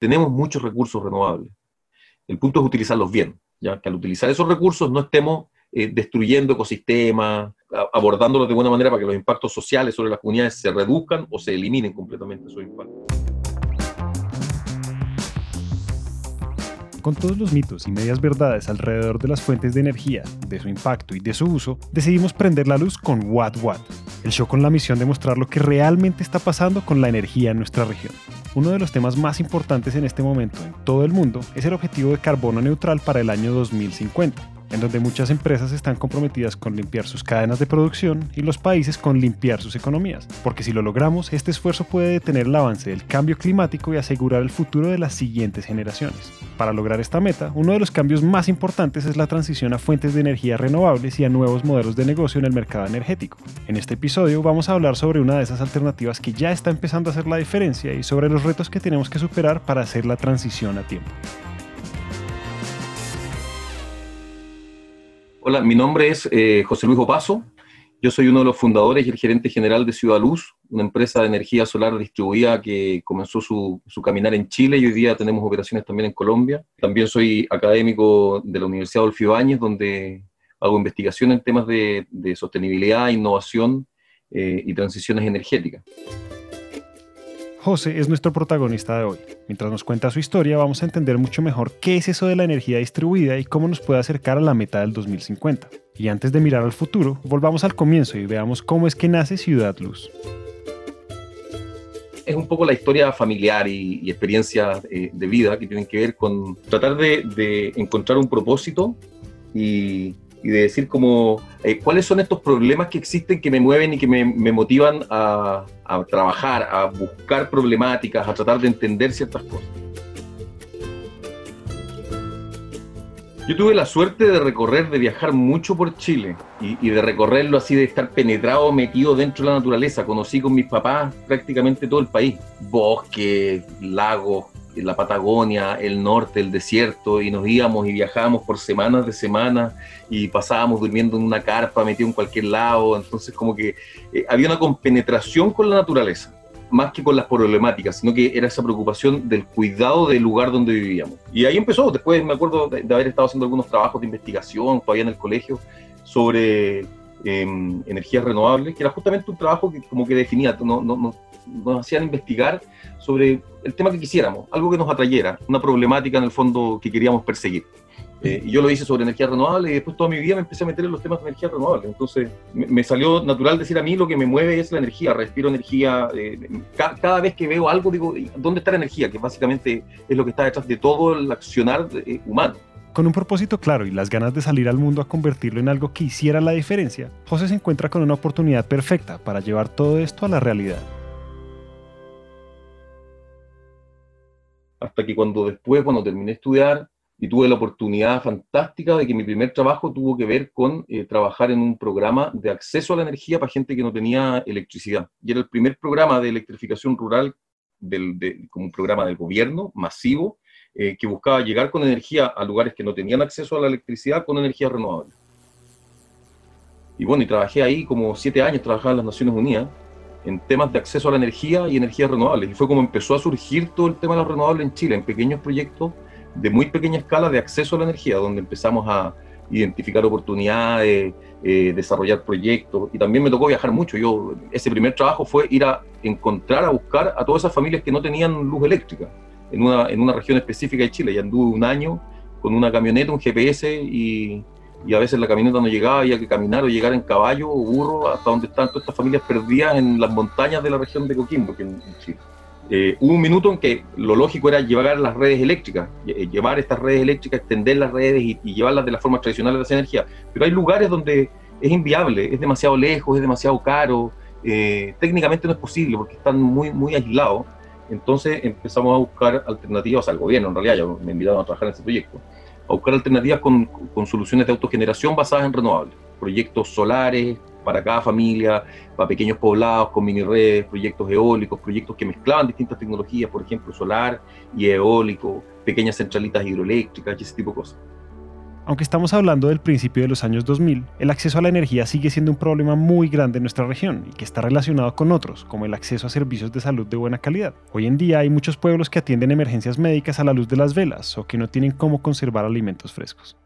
tenemos muchos recursos renovables. El punto es utilizarlos bien, ya que al utilizar esos recursos no estemos eh, destruyendo ecosistemas, abordándolos de buena manera para que los impactos sociales sobre las comunidades se reduzcan o se eliminen completamente esos impactos. Con todos los mitos y medias verdades alrededor de las fuentes de energía, de su impacto y de su uso, decidimos prender la luz con Watt Watt, el show con la misión de mostrar lo que realmente está pasando con la energía en nuestra región. Uno de los temas más importantes en este momento en todo el mundo es el objetivo de carbono neutral para el año 2050 en donde muchas empresas están comprometidas con limpiar sus cadenas de producción y los países con limpiar sus economías, porque si lo logramos, este esfuerzo puede detener el avance del cambio climático y asegurar el futuro de las siguientes generaciones. Para lograr esta meta, uno de los cambios más importantes es la transición a fuentes de energía renovables y a nuevos modelos de negocio en el mercado energético. En este episodio vamos a hablar sobre una de esas alternativas que ya está empezando a hacer la diferencia y sobre los retos que tenemos que superar para hacer la transición a tiempo. Hola, mi nombre es eh, José Luis Opaso. Yo soy uno de los fundadores y el gerente general de Ciudad Luz, una empresa de energía solar distribuida que comenzó su, caminar en Chile y hoy día tenemos operaciones también en Colombia. También soy académico de la Universidad Adolfo Ibáñez, donde hago investigación en temas de, sostenibilidad, innovación eh, y transiciones energéticas. José es nuestro protagonista de hoy. Mientras nos cuenta su historia, vamos a entender mucho mejor qué es eso de la energía distribuida y cómo nos puede acercar a la meta del 2050. Y antes de mirar al futuro, volvamos al comienzo y veamos cómo es que nace Ciudad Luz. Es un poco la historia familiar y, experiencia eh, de vida que tienen que ver con tratar de encontrar un propósito y y de decir como eh, cuáles son estos problemas que existen que me mueven y que me, motivan a, trabajar, a buscar problemáticas, a tratar de entender ciertas cosas. Yo tuve la suerte de recorrer, de viajar mucho por Chile y, y, de recorrerlo así, de estar penetrado, metido dentro de la naturaleza. Conocí con mis papás prácticamente todo el país. Bosques, lagos, la Patagonia, el norte, el desierto, y nos íbamos y viajábamos por semanas de semana y pasábamos durmiendo en una carpa, metido en cualquier lado, entonces como que eh, había una compenetración con la naturaleza, más que con las problemáticas, sino que era esa preocupación del cuidado del lugar donde vivíamos. Y ahí empezó, después me acuerdo de, haber estado haciendo algunos trabajos de investigación todavía en el colegio sobre em, energías renovables, que era justamente un trabajo que como que definía, no, no, no, nos hacían investigar sobre el tema que quisiéramos, algo que nos atrayera, una problemática en el fondo que queríamos perseguir. Eh, y yo lo hice sobre energía renovable y después toda mi vida me empecé a meter en los temas de energía renovable. Entonces me, salió natural decir a mí lo que me mueve es la energía, respiro energía. Eh, cada vez que veo algo digo, ¿dónde está la energía? Que básicamente es lo que está detrás de todo el accionar eh, humano. Con un propósito claro y las ganas de salir al mundo a convertirlo en algo que hiciera la diferencia, José se encuentra con una oportunidad perfecta para llevar todo esto a la realidad. hasta que cuando después, cuando terminé de estudiar y tuve la oportunidad fantástica de que mi primer trabajo tuvo que ver con eh, trabajar en un programa de acceso a la energía para gente que no tenía electricidad. Y era el primer programa de electrificación rural del, como un programa del gobierno masivo eh, que buscaba llegar con energía a lugares que no tenían acceso a la electricidad con energía renovable. Y bueno, y trabajé ahí como siete años, trabajaba en las Naciones Unidas, en temas de acceso a la energía y energías renovables. Y fue como empezó a surgir todo el tema de los renovables en Chile, en pequeños proyectos de muy pequeña escala de acceso a la energía, donde empezamos a identificar oportunidades, eh, desarrollar proyectos. Y también me tocó viajar mucho. Yo, ese primer trabajo fue ir a encontrar, a buscar a todas esas familias que no tenían luz eléctrica en una, en una región específica de Chile. Y anduve un año con una camioneta, un GPS y y a veces la camioneta no llegaba, había que caminar o llegar en caballo o burro hasta donde están todas estas familias perdidas en las montañas de la región de Coquimbo, que en Chile. Eh, hubo un minuto en que lo lógico era llevar las redes eléctricas, eh, llevar estas redes eléctricas, extender las redes y, llevarlas de la forma tradicional de esa energía. Pero hay lugares donde es inviable, es demasiado lejos, es demasiado caro, eh, técnicamente no es posible porque están muy, muy aislados. Entonces empezamos a buscar alternativas al gobierno, en realidad ya me invitaron a trabajar en ese proyecto a buscar alternativas con, soluciones de autogeneración basadas en renovables. Proyectos solares para cada familia, para pequeños poblados con mini redes, proyectos eólicos, proyectos que mezclaban distintas tecnologías, por ejemplo, solar y eólico, pequeñas centralitas hidroeléctricas y ese tipo de cosas. Aunque estamos hablando del principio de los años 2000, el acceso a la energía sigue siendo un problema muy grande en nuestra región y que está relacionado con otros, como el acceso a servicios de salud de buena calidad. Hoy en día hay muchos pueblos que atienden emergencias médicas a la luz de las velas o que no tienen cómo conservar alimentos frescos.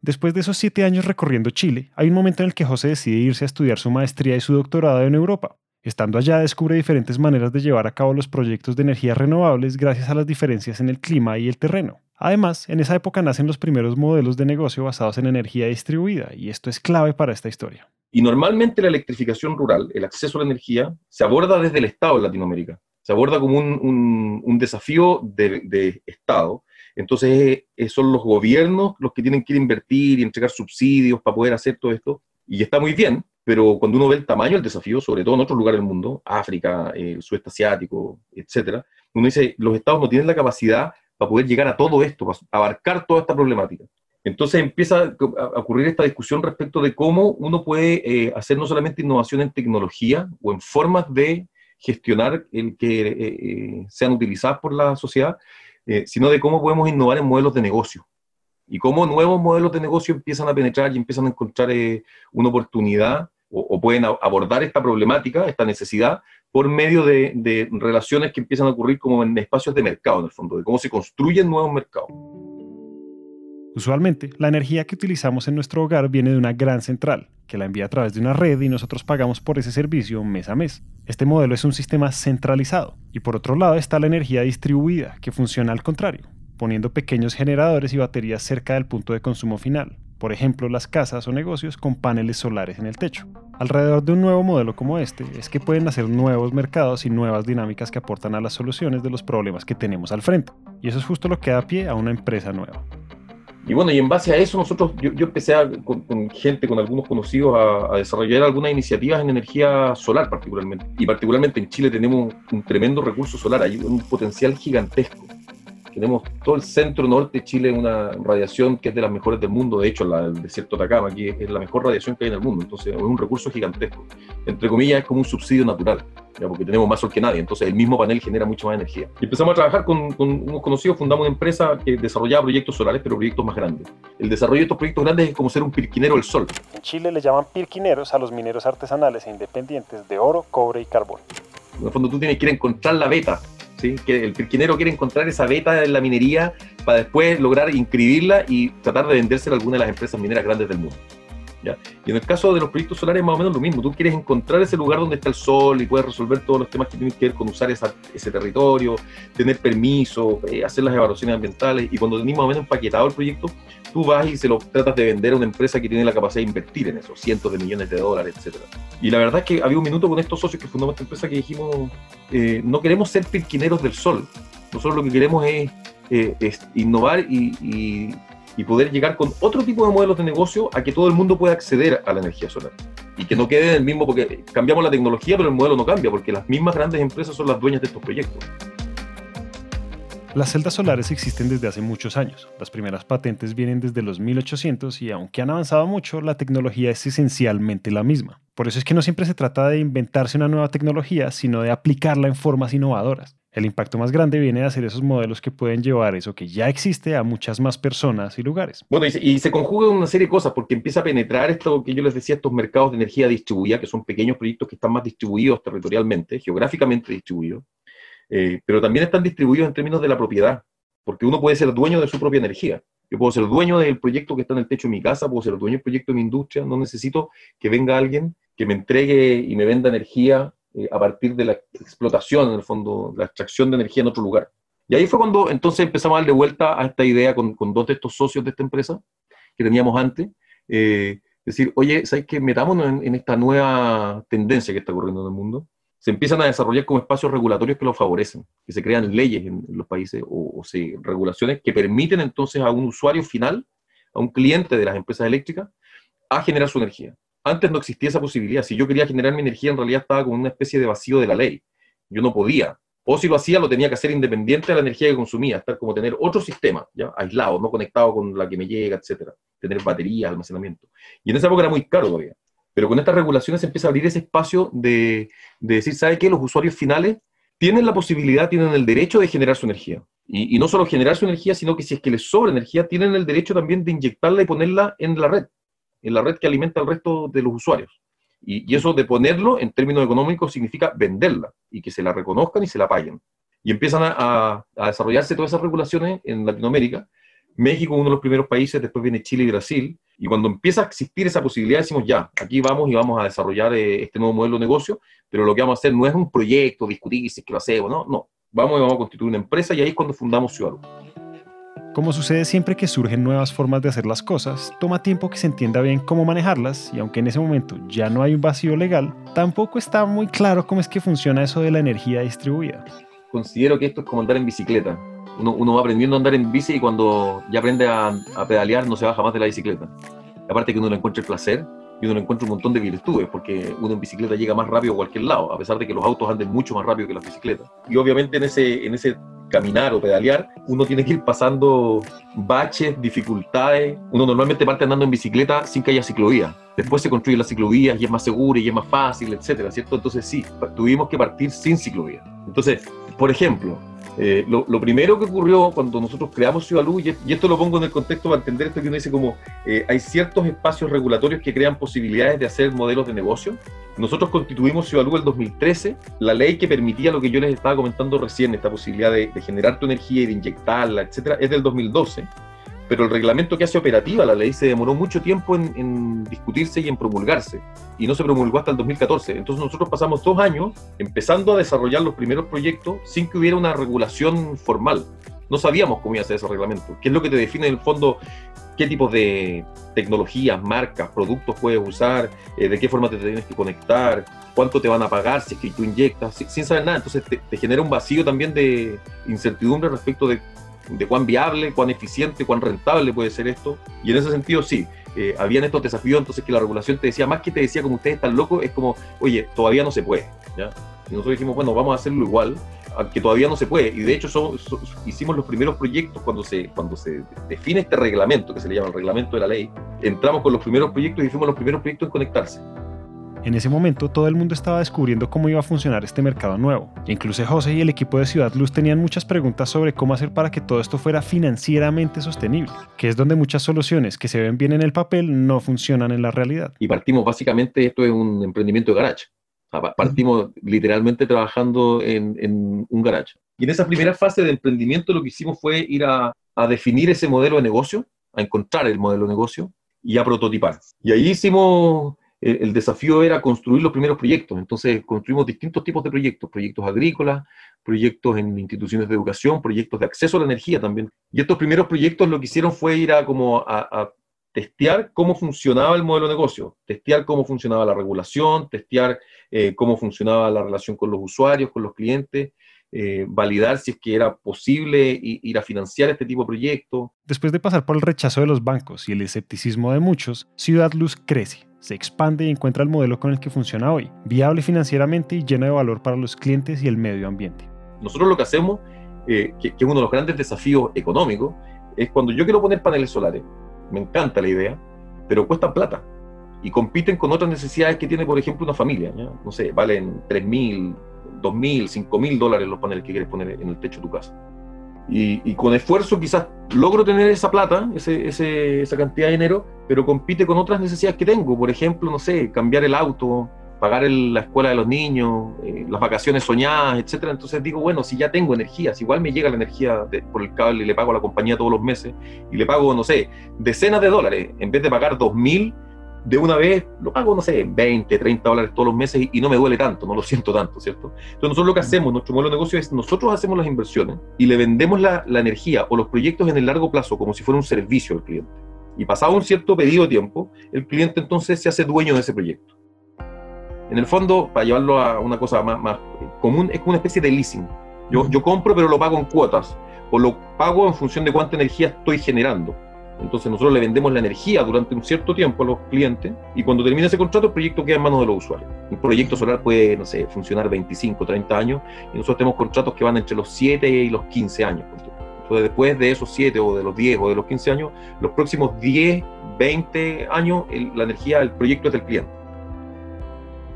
Después de esos siete años recorriendo Chile, hay un momento en el que José decide irse a estudiar su maestría y su doctorado en Europa. Estando allá descubre diferentes maneras de llevar a cabo los proyectos de energías renovables gracias a las diferencias en el clima y el terreno. Además, en esa época nacen los primeros modelos de negocio basados en energía distribuida, y esto es clave para esta historia. Y normalmente la electrificación rural, el acceso a la energía, se aborda desde el Estado en Latinoamérica. Se aborda como un, desafío de, Estado. Entonces eh, son los gobiernos los que tienen que invertir y entregar subsidios para poder hacer todo esto. Y está muy bien, pero cuando uno ve el tamaño del desafío, sobre todo en otros lugares del mundo, África, el sudeste asiático, etcétera, uno dice, los estados no tienen la capacidad para poder llegar a todo esto, para abarcar toda esta problemática. Entonces empieza a ocurrir esta discusión respecto de cómo uno puede eh, hacer no solamente innovación en tecnología o en formas de gestionar el que eh, eh, sean utilizadas por la sociedad, sino de cómo podemos innovar en modelos de negocio y cómo nuevos modelos de negocio empiezan a penetrar y empiezan a encontrar una oportunidad o, pueden abordar esta problemática, esta necesidad, por medio de, relaciones que empiezan a ocurrir como en espacios de mercado, en el fondo, de cómo se construyen nuevos mercados. Usualmente, la energía que utilizamos en nuestro hogar viene de una gran central, que la envía a través de una red y nosotros pagamos por ese servicio mes a mes. Este modelo es un sistema centralizado, y por otro lado está la energía distribuida, que funciona al contrario, poniendo pequeños generadores y baterías cerca del punto de consumo final, por ejemplo las casas o negocios con paneles solares en el techo. Alrededor de un nuevo modelo como este es que pueden nacer nuevos mercados y nuevas dinámicas que aportan a las soluciones de los problemas que tenemos al frente. Y eso es justo lo que da pie a una empresa nueva. Y bueno, y en base a eso nosotros, yo, empecé con, gente, con algunos conocidos, a, desarrollar algunas iniciativas en energía solar particularmente. Y particularmente en Chile tenemos un tremendo recurso solar, hay un potencial gigantesco. Tenemos todo el centro norte de Chile, una radiación que es de las mejores del mundo. De hecho, la del desierto de Atacama, aquí es la mejor radiación que hay en el mundo. Entonces, es un recurso gigantesco. Entre comillas, es como un subsidio natural, porque tenemos más sol que nadie. Entonces, el mismo panel genera mucha más energía. Y empezamos a trabajar con, unos conocidos, fundamos una empresa que desarrollaba proyectos solares, pero proyectos más grandes. El desarrollo de estos proyectos grandes es como ser un pirquinero del sol. En Chile le llaman pirquineros a los mineros artesanales e independientes de oro, cobre y carbón. En el fondo, tú tienes que ir a encontrar la beta que el pirquinero quiere encontrar esa beta en la minería para después lograr inscribirla y tratar de vendérsela a alguna de las empresas mineras grandes del mundo. Y en el caso de los proyectos solares más o menos lo mismo, tú quieres encontrar ese lugar donde está el sol y puedes resolver todos los temas que tienen que ver con usar ese territorio, tener permiso, eh, hacer las evaluaciones ambientales. Y cuando tenés más o menos empaquetado el proyecto, tú vas y se lo tratas de vender a una empresa que tiene la capacidad de invertir en eso, cientos de millones de dólares, etc. Y la verdad es que había un minuto con estos socios que fundamos esta empresa que dijimos, eh, no queremos ser pirquineros del sol, nosotros lo que queremos es, eh, innovar y y poder llegar con otro tipo de modelos de negocio a que todo el mundo pueda acceder a la energía solar. Y que no quede en el mismo, porque cambiamos la tecnología, pero el modelo no cambia, porque las mismas grandes empresas son las dueñas de estos proyectos. Las celdas solares existen desde hace muchos años. Las primeras patentes vienen desde los 1800 y aunque han avanzado mucho, la tecnología es esencialmente la misma. Por eso es que no siempre se trata de inventarse una nueva tecnología, sino de aplicarla en formas innovadoras. El impacto más grande viene de hacer esos modelos que pueden llevar eso que ya existe a muchas más personas y lugares. Bueno, y se, y conjuga una serie de cosas porque empieza a penetrar esto que yo les decía, estos mercados de energía distribuida, que son pequeños proyectos que están más distribuidos territorialmente, geográficamente distribuidos, eh, pero también están distribuidos en términos de la propiedad, porque uno puede ser dueño de su propia energía. Yo puedo ser dueño del proyecto que está en el techo de mi casa, puedo ser dueño del proyecto de mi industria, no necesito que venga alguien que me entregue y me venda energía eh, a partir de la explotación, en el fondo, la extracción de energía en otro lugar. Y ahí fue cuando entonces empezamos a darle vuelta a esta idea con, con dos de estos socios de esta empresa que teníamos antes. Eh, decir, oye, ¿sabes qué? Metámonos en, esta nueva tendencia que está ocurriendo en el mundo. Se empiezan a desarrollar como espacios regulatorios que lo favorecen, que se crean leyes en, los países o, o regulaciones que permiten entonces a un usuario final, a un cliente de las empresas eléctricas, a generar su energía. Antes no existía esa posibilidad. Si yo quería generar mi energía, en realidad estaba como una especie de vacío de la ley. Yo no podía. O si lo hacía, lo tenía que hacer independiente de la energía que consumía, estar como tener otro sistema, ¿ya? aislado, no conectado con la que me llega, etcétera. Tener baterías, almacenamiento. Y en esa época era muy caro todavía. Pero con estas regulaciones se empieza a abrir ese espacio de, de decir, ¿sabe qué? Los usuarios finales tienen la posibilidad, tienen el derecho de generar su energía. Y, no solo generar su energía, sino que si es que les sobra energía, tienen el derecho también de inyectarla y ponerla en la red, en la red que alimenta al resto de los usuarios. Y, eso de ponerlo en términos económicos significa venderla y que se la reconozcan y se la paguen. Y empiezan a, a desarrollarse todas esas regulaciones en Latinoamérica. México uno de los primeros países, después viene Chile y Brasil. Y cuando empieza a existir esa posibilidad, decimos ya, aquí vamos y vamos a desarrollar eh, este nuevo modelo de negocio, pero lo que vamos a hacer no es un proyecto, discutir si es que lo hacemos, no, no, vamos y vamos a constituir una empresa y ahí es cuando fundamos Ciudad Como sucede siempre que surgen nuevas formas de hacer las cosas, toma tiempo que se entienda bien cómo manejarlas y aunque en ese momento ya no hay un vacío legal, tampoco está muy claro cómo es que funciona eso de la energía distribuida. Considero que esto es como andar en bicicleta. Uno, va aprendiendo a andar en bici y cuando ya aprende a, a pedalear no se baja más de la bicicleta. Aparte que uno le encuentra el placer, y uno encuentra un montón de virtudes, porque uno en bicicleta llega más rápido a cualquier lado, a pesar de que los autos anden mucho más rápido que las bicicletas. Y obviamente en ese, en ese caminar o pedalear, uno tiene que ir pasando baches, dificultades. Uno normalmente parte andando en bicicleta sin que haya ciclovía. Después se construyen las ciclovías y es más seguro y es más fácil, etcétera, ¿cierto? Entonces sí, tuvimos que partir sin ciclovía. Entonces, por ejemplo, eh, lo, primero que ocurrió cuando nosotros creamos Ciudad Luz, y, esto lo pongo en el contexto para entender esto que uno dice como eh, hay ciertos espacios regulatorios que crean posibilidades de hacer modelos de negocio. Nosotros constituimos Ciudad Luz el 2013, la ley que permitía lo que yo les estaba comentando recién, esta posibilidad de, de generar tu energía y de inyectarla, etcétera, es del 2012 pero el reglamento que hace operativa la ley se demoró mucho tiempo en, discutirse y en promulgarse, y no se promulgó hasta el 2014. Entonces nosotros pasamos dos años empezando a desarrollar los primeros proyectos sin que hubiera una regulación formal. No sabíamos cómo iba a ser ese reglamento, qué es lo que te define en el fondo qué tipos de tecnologías, marcas, productos puedes usar, eh, de qué forma te tienes que conectar, cuánto te van a pagar si es que tú inyectas, sin saber nada. Entonces te genera un vacío también de incertidumbre respecto de de cuán viable, cuán eficiente, cuán rentable puede ser esto. Y en ese sentido, sí, eh, habían estos desafíos, entonces que la regulación te decía, más que te decía como ustedes están locos, es como, oye, todavía no se puede. Y nosotros dijimos, bueno, vamos a hacerlo igual, aunque todavía no se puede. Y de hecho hicimos los primeros proyectos cuando se, cuando se define este reglamento, que se le llama el reglamento de la ley, entramos con los primeros proyectos y fuimos los primeros proyectos en conectarse. En ese momento todo el mundo estaba descubriendo cómo iba a funcionar este mercado nuevo. Incluso José y el equipo de Ciudad Luz tenían muchas preguntas sobre cómo hacer para que todo esto fuera financieramente sostenible, que es donde muchas soluciones que se ven bien en el papel no funcionan en la realidad. Y partimos básicamente, esto es un emprendimiento de garage. partimos literalmente trabajando en, un garage. Y en esa primera fase de emprendimiento lo que hicimos fue ir a, a definir ese modelo de negocio, a encontrar el modelo de negocio y a prototipar. Y ahí hicimos el, desafío era construir los primeros proyectos. Entonces construimos distintos tipos de proyectos, proyectos agrícolas, proyectos en instituciones de educación, proyectos de acceso a la energía también. Y estos primeros proyectos lo que hicieron fue ir a como a, testear cómo funcionaba el modelo de negocio, testear cómo funcionaba la regulación, testear eh, cómo funcionaba la relación con los usuarios, con los clientes, eh, validar si es que era posible ir a financiar este tipo de proyectos. Después de pasar por el rechazo de los bancos y el escepticismo de muchos, Ciudad Luz crece se expande y encuentra el modelo con el que funciona hoy, viable financieramente y lleno de valor para los clientes y el medio ambiente. Nosotros lo que hacemos, eh, que, es uno de los grandes desafíos económicos, es cuando yo quiero poner paneles solares, me encanta la idea, pero cuestan plata y compiten con otras necesidades que tiene, por ejemplo, una familia. No sé, valen 3.000, 2.000, 5.000 dólares los paneles que quieres poner en el techo de tu casa. Y, con esfuerzo quizás logro tener esa plata, esa cantidad de dinero, pero compite con otras necesidades que tengo. Por ejemplo, no sé, cambiar el auto, pagar la escuela de los niños, eh, las vacaciones soñadas, etcétera. Entonces digo, bueno, si ya tengo energía, si igual me llega la energía por el cable y le pago a la compañía todos los meses y le pago, no sé, decenas de dólares, en vez de pagar dos mil de una vez lo pago, no sé, 20, 30 dólares todos los meses y, no me duele tanto, no lo siento tanto, ¿cierto? Entonces nosotros lo que hacemos, nuestro modelo de negocio es, nosotros hacemos las inversiones y le vendemos la, la energía o los proyectos en el largo plazo como si fuera un servicio al cliente. Y pasado un cierto periodo de tiempo, el cliente entonces se hace dueño de ese proyecto. En el fondo, para llevarlo a una cosa más, más común, es como una especie de leasing. Yo, yo compro, pero lo pago en cuotas, o lo pago en función de cuánta energía estoy generando. Entonces nosotros le vendemos la energía durante un cierto tiempo a los clientes y cuando termina ese contrato el proyecto queda en manos de los usuarios. Un proyecto solar puede, no sé, funcionar 25, 30 años y nosotros tenemos contratos que van entre los 7 y los 15 años. Entonces después de esos 7 o de los 10 o de los 15 años, los próximos 10, 20 años la energía del proyecto es del cliente.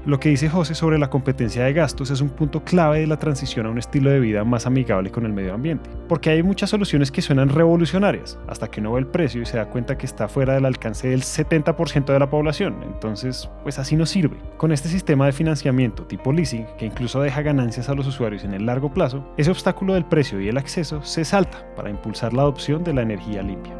Lo que dice José sobre la competencia de gastos es un punto clave de la transición a un estilo de vida más amigable con el medio ambiente, porque hay muchas soluciones que suenan revolucionarias, hasta que uno ve el precio y se da cuenta que está fuera del alcance del 70% de la población, entonces pues así no sirve. Con este sistema de financiamiento tipo leasing, que incluso deja ganancias a los usuarios en el largo plazo, ese obstáculo del precio y el acceso se salta para impulsar la adopción de la energía limpia.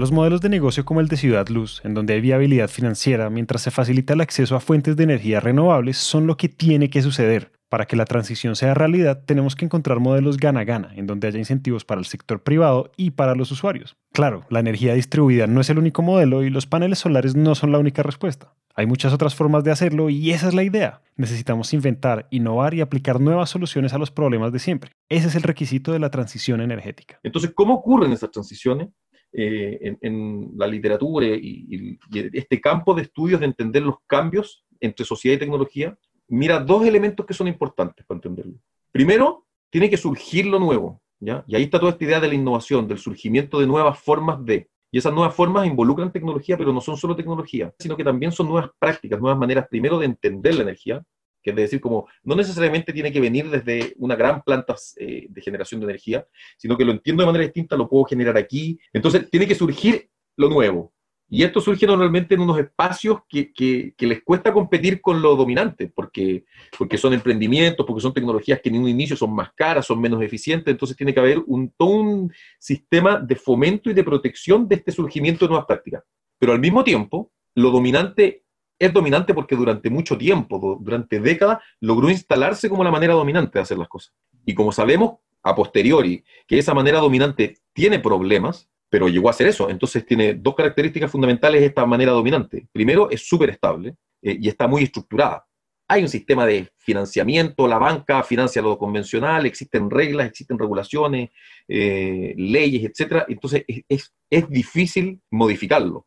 Los modelos de negocio como el de Ciudad Luz, en donde hay viabilidad financiera mientras se facilita el acceso a fuentes de energía renovables, son lo que tiene que suceder. Para que la transición sea realidad, tenemos que encontrar modelos gana-gana, en donde haya incentivos para el sector privado y para los usuarios. Claro, la energía distribuida no es el único modelo y los paneles solares no son la única respuesta. Hay muchas otras formas de hacerlo y esa es la idea. Necesitamos inventar, innovar y aplicar nuevas soluciones a los problemas de siempre. Ese es el requisito de la transición energética. Entonces, ¿cómo ocurren esas transiciones? Eh, en, la literatura y, este campo de estudios de entender los cambios entre sociedad y tecnología, mira dos elementos que son importantes para entenderlo. Primero, tiene que surgir lo nuevo, ¿ya? Y ahí está toda esta idea de la innovación, del surgimiento de nuevas formas de... Y esas nuevas formas involucran tecnología, pero no son solo tecnología, sino que también son nuevas prácticas, nuevas maneras primero de entender la energía, que es decir, como no necesariamente tiene que venir desde una gran planta eh, de generación de energía, sino que lo entiendo de manera distinta, lo puedo generar aquí. Entonces, tiene que surgir lo nuevo. Y esto surge normalmente en unos espacios que, que, les cuesta competir con lo dominante, porque, porque son emprendimientos, porque son tecnologías que en un inicio son más caras, son menos eficientes, entonces tiene que haber un, todo un sistema de fomento y de protección de este surgimiento de nuevas prácticas. Pero al mismo tiempo, lo dominante es dominante porque durante mucho tiempo, durante décadas, logró instalarse como la manera dominante de hacer las cosas. Y como sabemos a posteriori que esa manera dominante tiene problemas, pero llegó a ser eso. Entonces tiene dos características fundamentales esta manera dominante. Primero, es súper estable eh, y está muy estructurada. Hay un sistema de financiamiento, la banca financia lo convencional, existen reglas, existen regulaciones, eh, leyes, etc. Entonces es, es difícil modificarlo.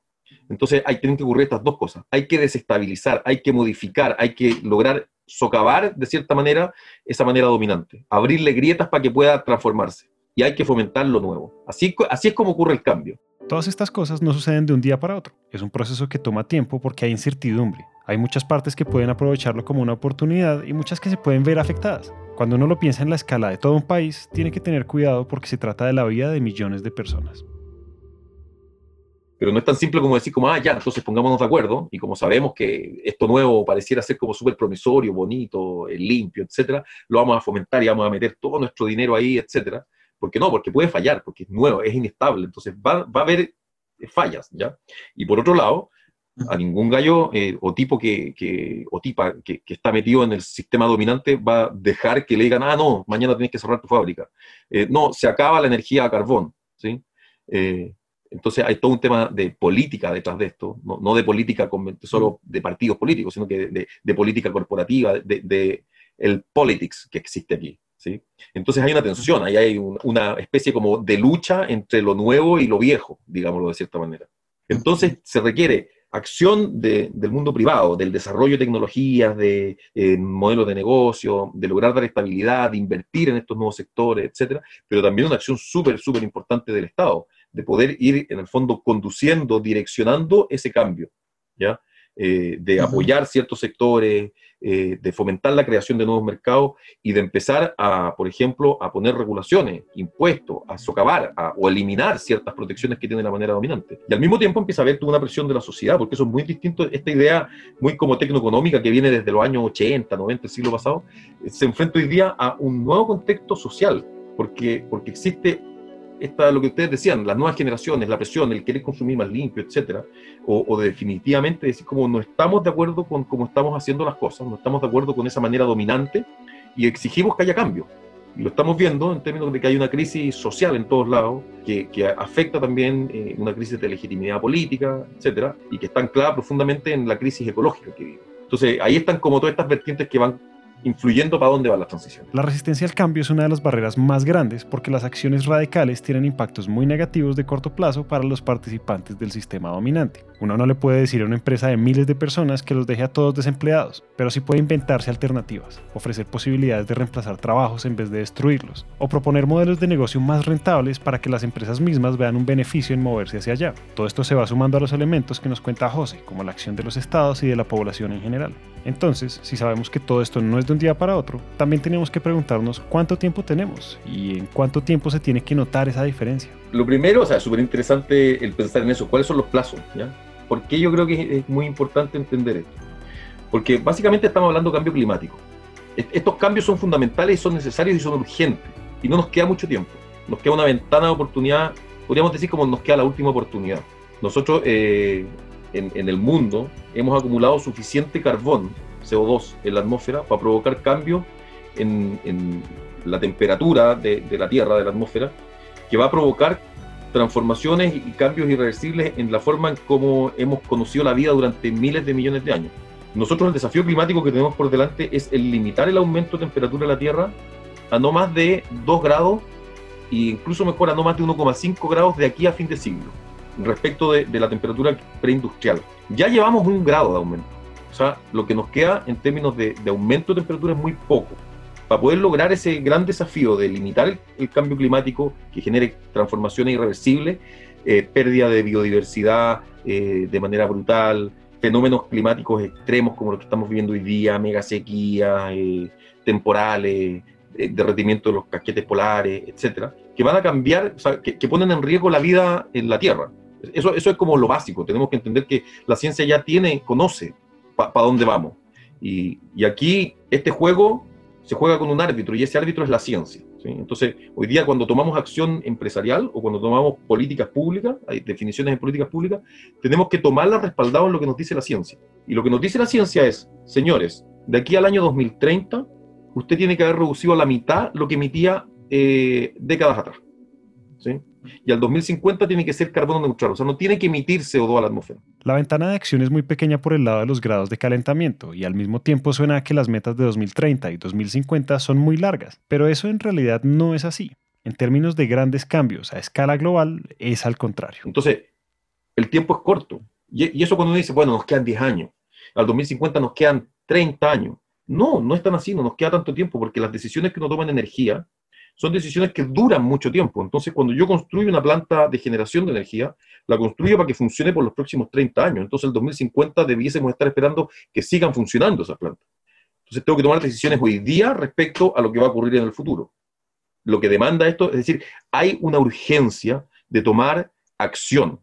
Entonces hay, tienen que ocurrir estas dos cosas. Hay que desestabilizar, hay que modificar, hay que lograr socavar de cierta manera esa manera dominante, abrirle grietas para que pueda transformarse. Y hay que fomentar lo nuevo. Así, así es como ocurre el cambio. Todas estas cosas no suceden de un día para otro. Es un proceso que toma tiempo porque hay incertidumbre. Hay muchas partes que pueden aprovecharlo como una oportunidad y muchas que se pueden ver afectadas. Cuando uno lo piensa en la escala de todo un país, tiene que tener cuidado porque se trata de la vida de millones de personas. Pero no es tan simple como decir como, ah, ya, entonces pongámonos de acuerdo, y como sabemos que esto nuevo pareciera ser como súper promisorio, bonito, eh, limpio, etcétera, lo vamos a fomentar y vamos a meter todo nuestro dinero ahí, etcétera. Porque no, porque puede fallar, porque es nuevo, es inestable, entonces va, va a haber fallas, ¿ya? Y por otro lado, a ningún gallo eh, o tipo que, que o tipa que, que, está metido en el sistema dominante va a dejar que le digan, ah, no, mañana tienes que cerrar tu fábrica. Eh, no, se acaba la energía a carbón, ¿sí? Entonces hay todo un tema de política detrás de esto, no, de política solo de partidos políticos, sino que de, política corporativa, de, el politics que existe aquí. ¿sí? Entonces hay una tensión, ahí hay una especie como de lucha entre lo nuevo y lo viejo, digámoslo de cierta manera. Entonces se requiere acción del mundo privado, del desarrollo de tecnologías, de eh, modelos de negocio, de lograr dar estabilidad, de invertir en estos nuevos sectores, etcétera, pero también una acción súper, súper importante del Estado, de poder ir, en el fondo, conduciendo, direccionando ese cambio, ¿ya? Eh, de apoyar ciertos sectores, eh, de fomentar la creación de nuevos mercados y de empezar a, por ejemplo, a poner regulaciones, impuestos, a socavar o eliminar ciertas protecciones que tiene la manera dominante. Y al mismo tiempo empieza a haber una presión de la sociedad, porque eso es muy distinto, esta idea muy como tecnoeconómica que viene desde los años 80, 90, el siglo pasado, eh, se enfrenta hoy día a un nuevo contexto social, porque, porque existe esta, lo que ustedes decían, las nuevas generaciones, la presión, el querer consumir más limpio, etcétera, o, definitivamente decir como no estamos de acuerdo con cómo estamos haciendo las cosas, no estamos de acuerdo con esa manera dominante y exigimos que haya cambio. Y lo estamos viendo en términos de que hay una crisis social en todos lados, que, que afecta también eh, una crisis de legitimidad política, etcétera, y que está anclada profundamente en la crisis ecológica que vivimos. Entonces, ahí están como todas estas vertientes que van influyendo para dónde va la transición. La resistencia al cambio es una de las barreras más grandes porque las acciones radicales tienen impactos muy negativos de corto plazo para los participantes del sistema dominante. Uno no le puede decir a una empresa de miles de personas que los deje a todos desempleados, pero sí puede inventarse alternativas, ofrecer posibilidades de reemplazar trabajos en vez de destruirlos, o proponer modelos de negocio más rentables para que las empresas mismas vean un beneficio en moverse hacia allá. Todo esto se va sumando a los elementos que nos cuenta José, como la acción de los estados y de la población en general. Entonces, si sabemos que todo esto no es de un día para otro, también tenemos que preguntarnos cuánto tiempo tenemos y en cuánto tiempo se tiene que notar esa diferencia. Lo primero, o sea, súper interesante el pensar en eso, cuáles son los plazos, ¿ya? ¿Por qué yo creo que es muy importante entender esto? Porque básicamente estamos hablando de cambio climático. Estos cambios son fundamentales son necesarios y son urgentes. Y no nos queda mucho tiempo. Nos queda una ventana de oportunidad, podríamos decir como nos queda la última oportunidad. Nosotros eh, en, el mundo hemos acumulado suficiente carbón, CO2, en la atmósfera para provocar cambios en, la temperatura de, de la Tierra, de la atmósfera, que va a provocar transformaciones y cambios irreversibles en la forma en cómo hemos conocido la vida durante miles de millones de años. Nosotros el desafío climático que tenemos por delante es el limitar el aumento de temperatura de la Tierra a no más de 2 grados e incluso mejor a no más de 1,5 grados de aquí a fin de siglo respecto de, la temperatura preindustrial. Ya llevamos un grado de aumento. O sea, lo que nos queda en términos de, de aumento de temperatura es muy poco para poder lograr ese gran desafío de limitar el, cambio climático que genere transformaciones irreversibles, eh, pérdida de biodiversidad eh, de manera brutal, fenómenos climáticos extremos como los que estamos viviendo hoy día, mega sequías, eh, temporales, derretimiento de los casquetes polares, etcétera, que van a cambiar, sea, que, ponen en riesgo la vida en la Tierra. Eso, eso es como lo básico. Tenemos que entender que la ciencia ya tiene, conoce para dónde vamos. Y, y, aquí este juego se juega con un árbitro y ese árbitro es la ciencia. Entonces, hoy día cuando tomamos acción empresarial o cuando tomamos políticas públicas, hay definiciones en políticas públicas, tenemos que tomarlas respaldadas en lo que nos dice la ciencia. Y lo que nos dice la ciencia es, señores, de aquí al año 2030, usted tiene que haber reducido a la mitad lo que emitía eh, décadas atrás. ¿Sí? y al 2050 tiene que ser carbono neutral, o sea, no tiene que emitir CO2 a la atmósfera. La ventana de acción es muy pequeña por el lado de los grados de calentamiento y al mismo tiempo suena a que las metas de 2030 y 2050 son muy largas, pero eso en realidad no es así. En términos de grandes cambios a escala global, es al contrario. Entonces, el tiempo es corto. Y, eso cuando uno dice, bueno, nos quedan 10 años, al 2050 nos quedan 30 años. No, no es tan así, no nos queda tanto tiempo, porque las decisiones que uno toma en energía son decisiones que duran mucho tiempo. Entonces, cuando yo construyo una planta de generación de energía, la construyo para que funcione por los próximos 30 años. Entonces, el 2050 debiésemos estar esperando que sigan funcionando esas plantas. Entonces, tengo que tomar decisiones hoy día respecto a lo que va a ocurrir en el futuro. Lo que demanda esto, es decir, hay una urgencia de tomar acción,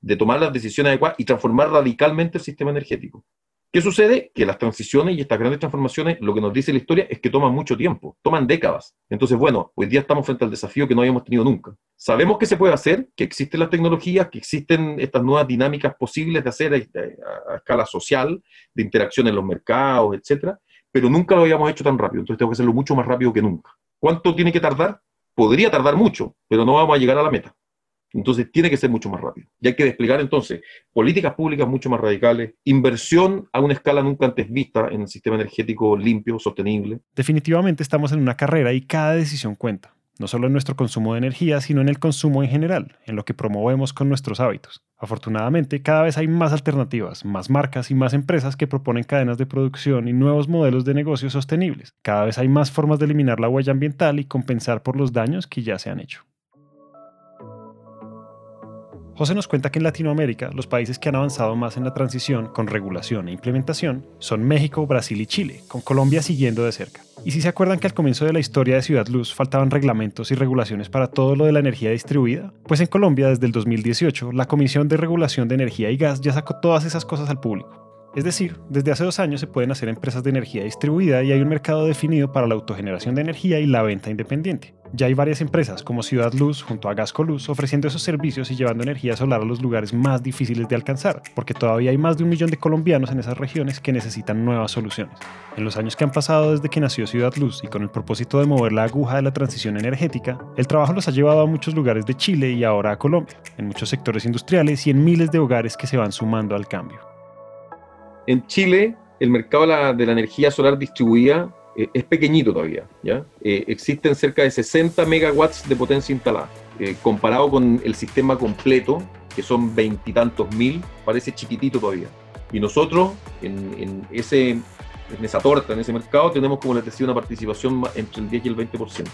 de tomar las decisiones adecuadas y transformar radicalmente el sistema energético. ¿Qué sucede? Que las transiciones y estas grandes transformaciones, lo que nos dice la historia es que toman mucho tiempo, toman décadas. Entonces, bueno, hoy día estamos frente al desafío que no habíamos tenido nunca. Sabemos que se puede hacer, que existen las tecnologías, que existen estas nuevas dinámicas posibles de hacer a, escala social, de interacción en los mercados, etcétera, pero nunca lo habíamos hecho tan rápido. Entonces, tengo que hacerlo mucho más rápido que nunca. ¿Cuánto tiene que tardar? Podría tardar mucho, pero no vamos a llegar a la meta. Entonces tiene que ser mucho más rápido. Y hay que desplegar entonces políticas públicas mucho más radicales, inversión a una escala nunca antes vista en el sistema energético limpio, sostenible. Definitivamente estamos en una carrera y cada decisión cuenta, no solo en nuestro consumo de energía, sino en el consumo en general, en lo que promovemos con nuestros hábitos. Afortunadamente, cada vez hay más alternativas, más marcas y más empresas que proponen cadenas de producción y nuevos modelos de negocios sostenibles. Cada vez hay más formas de eliminar la huella ambiental y compensar por los daños que ya se han hecho. José nos cuenta que en Latinoamérica los países que han avanzado más en la transición con regulación e implementación son México, Brasil y Chile, con Colombia siguiendo de cerca. Y si se acuerdan que al comienzo de la historia de Ciudad Luz faltaban reglamentos y regulaciones para todo lo de la energía distribuida, pues en Colombia desde el 2018 la Comisión de Regulación de Energía y Gas ya sacó todas esas cosas al público. Es decir, desde hace dos años se pueden hacer empresas de energía distribuida y hay un mercado definido para la autogeneración de energía y la venta independiente. Ya hay varias empresas como Ciudad Luz junto a Gascoluz ofreciendo esos servicios y llevando energía solar a los lugares más difíciles de alcanzar, porque todavía hay más de un millón de colombianos en esas regiones que necesitan nuevas soluciones. En los años que han pasado desde que nació Ciudad Luz y con el propósito de mover la aguja de la transición energética, el trabajo los ha llevado a muchos lugares de Chile y ahora a Colombia, en muchos sectores industriales y en miles de hogares que se van sumando al cambio. En Chile, el mercado de la, energía solar distribuida eh, es pequeñito todavía, ¿ya? Eh, existen cerca de 60 megawatts de potencia instalada. Eh, comparado con el sistema completo, que son veintitantos mil, parece chiquitito todavía. Y nosotros, en, ese, en esa torta, en ese mercado, tenemos, como les decía, una participación entre el 10 y el 20%.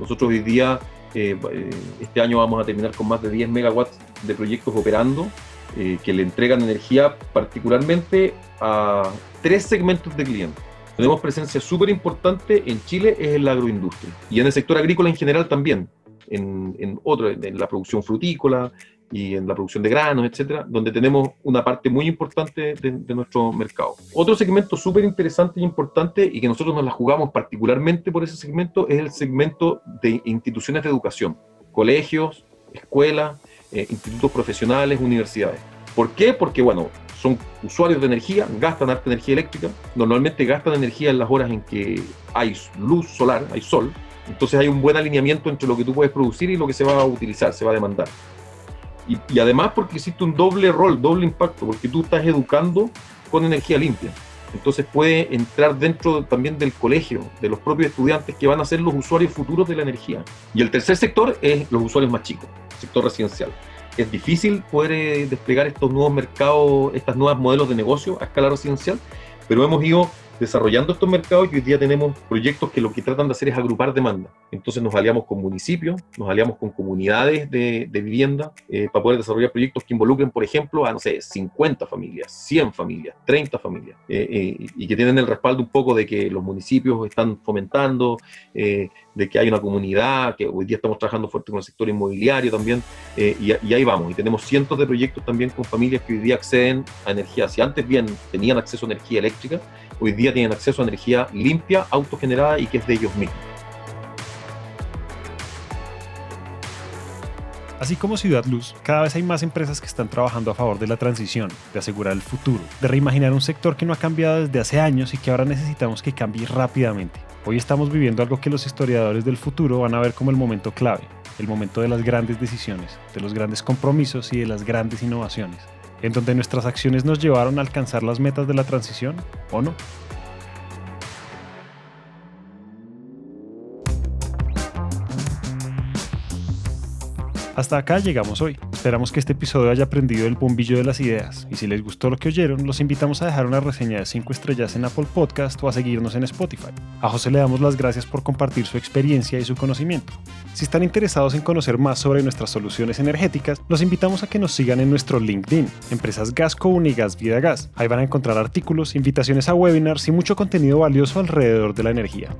Nosotros hoy día, este año vamos a terminar con más de 10 megawatts de proyectos operando, que le entregan energía particularmente a tres segmentos de clientes tenemos presencia súper importante en Chile, es en la agroindustria. Y en el sector agrícola en general también. En, en otro, en la producción frutícola y en la producción de granos, etcétera, donde tenemos una parte muy importante de, nuestro mercado. Otro segmento súper interesante y importante y que nosotros nos la jugamos particularmente por ese segmento es el segmento de instituciones de educación, colegios, escuelas, eh, institutos profesionales, universidades. ¿Por qué? Porque, bueno, son usuarios de energía, gastan harta energía eléctrica, normalmente gastan energía en las horas en que hay luz solar, hay sol, entonces hay un buen alineamiento entre lo que tú puedes producir y lo que se va a utilizar, se va a demandar. Y, además porque existe un doble rol, doble impacto, porque tú estás educando con energía limpia. Entonces puede entrar dentro también del colegio, de los propios estudiantes que van a ser los usuarios futuros de la energía. Y el tercer sector es los usuarios más chicos, sector residencial es difícil poder eh, desplegar estos nuevos mercados, estas nuevas modelos de negocio a escala residencial, pero hemos ido desarrollando estos mercados y hoy día tenemos proyectos que lo que tratan de hacer es agrupar demanda. Entonces nos aliamos con municipios, nos aliamos con comunidades de, vivienda eh, para poder desarrollar proyectos que involucren, por ejemplo, a, no sé, 50 familias, 100 familias, 30 familias, eh, y que tienen el respaldo un poco de que los municipios están fomentando, de que hay una comunidad, que hoy día estamos trabajando fuerte con el sector inmobiliario también, eh, y, ahí vamos. Y tenemos cientos de proyectos también con familias que hoy día acceden a energía. Si antes bien tenían acceso a energía eléctrica, hoy día tienen acceso a energía limpia, autogenerada y que es de ellos mismos. Así como Ciudad Luz, cada vez hay más empresas que están trabajando a favor de la transición, de asegurar el futuro, de reimaginar un sector que no ha cambiado desde hace años y que ahora necesitamos que cambie rápidamente. Hoy estamos viviendo algo que los historiadores del futuro van a ver como el momento clave, el momento de las grandes decisiones, de los grandes compromisos y de las grandes innovaciones, en donde nuestras acciones nos llevaron a alcanzar las metas de la transición o no. Hasta acá llegamos hoy. Esperamos que este episodio haya aprendido el bombillo de las ideas y si les gustó lo que oyeron, los invitamos a dejar una reseña de 5 estrellas en Apple Podcast o a seguirnos en Spotify. A José le damos las gracias por compartir su experiencia y su conocimiento. Si están interesados en conocer más sobre nuestras soluciones energéticas, los invitamos a que nos sigan en nuestro LinkedIn, Empresas Gasco Unigas Vida Gas. Ahí van a encontrar artículos, invitaciones a webinars y mucho contenido valioso alrededor de la energía.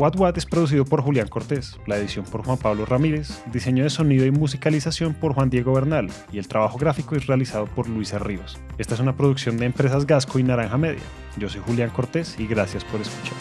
What What es producido por Julián Cortés, la edición por Juan Pablo Ramírez, diseño de sonido y musicalización por Juan Diego Bernal y el trabajo gráfico es realizado por Luisa Ríos. Esta es una producción de Empresas Gasco y Naranja Media. Yo soy Julián Cortés y gracias por escuchar.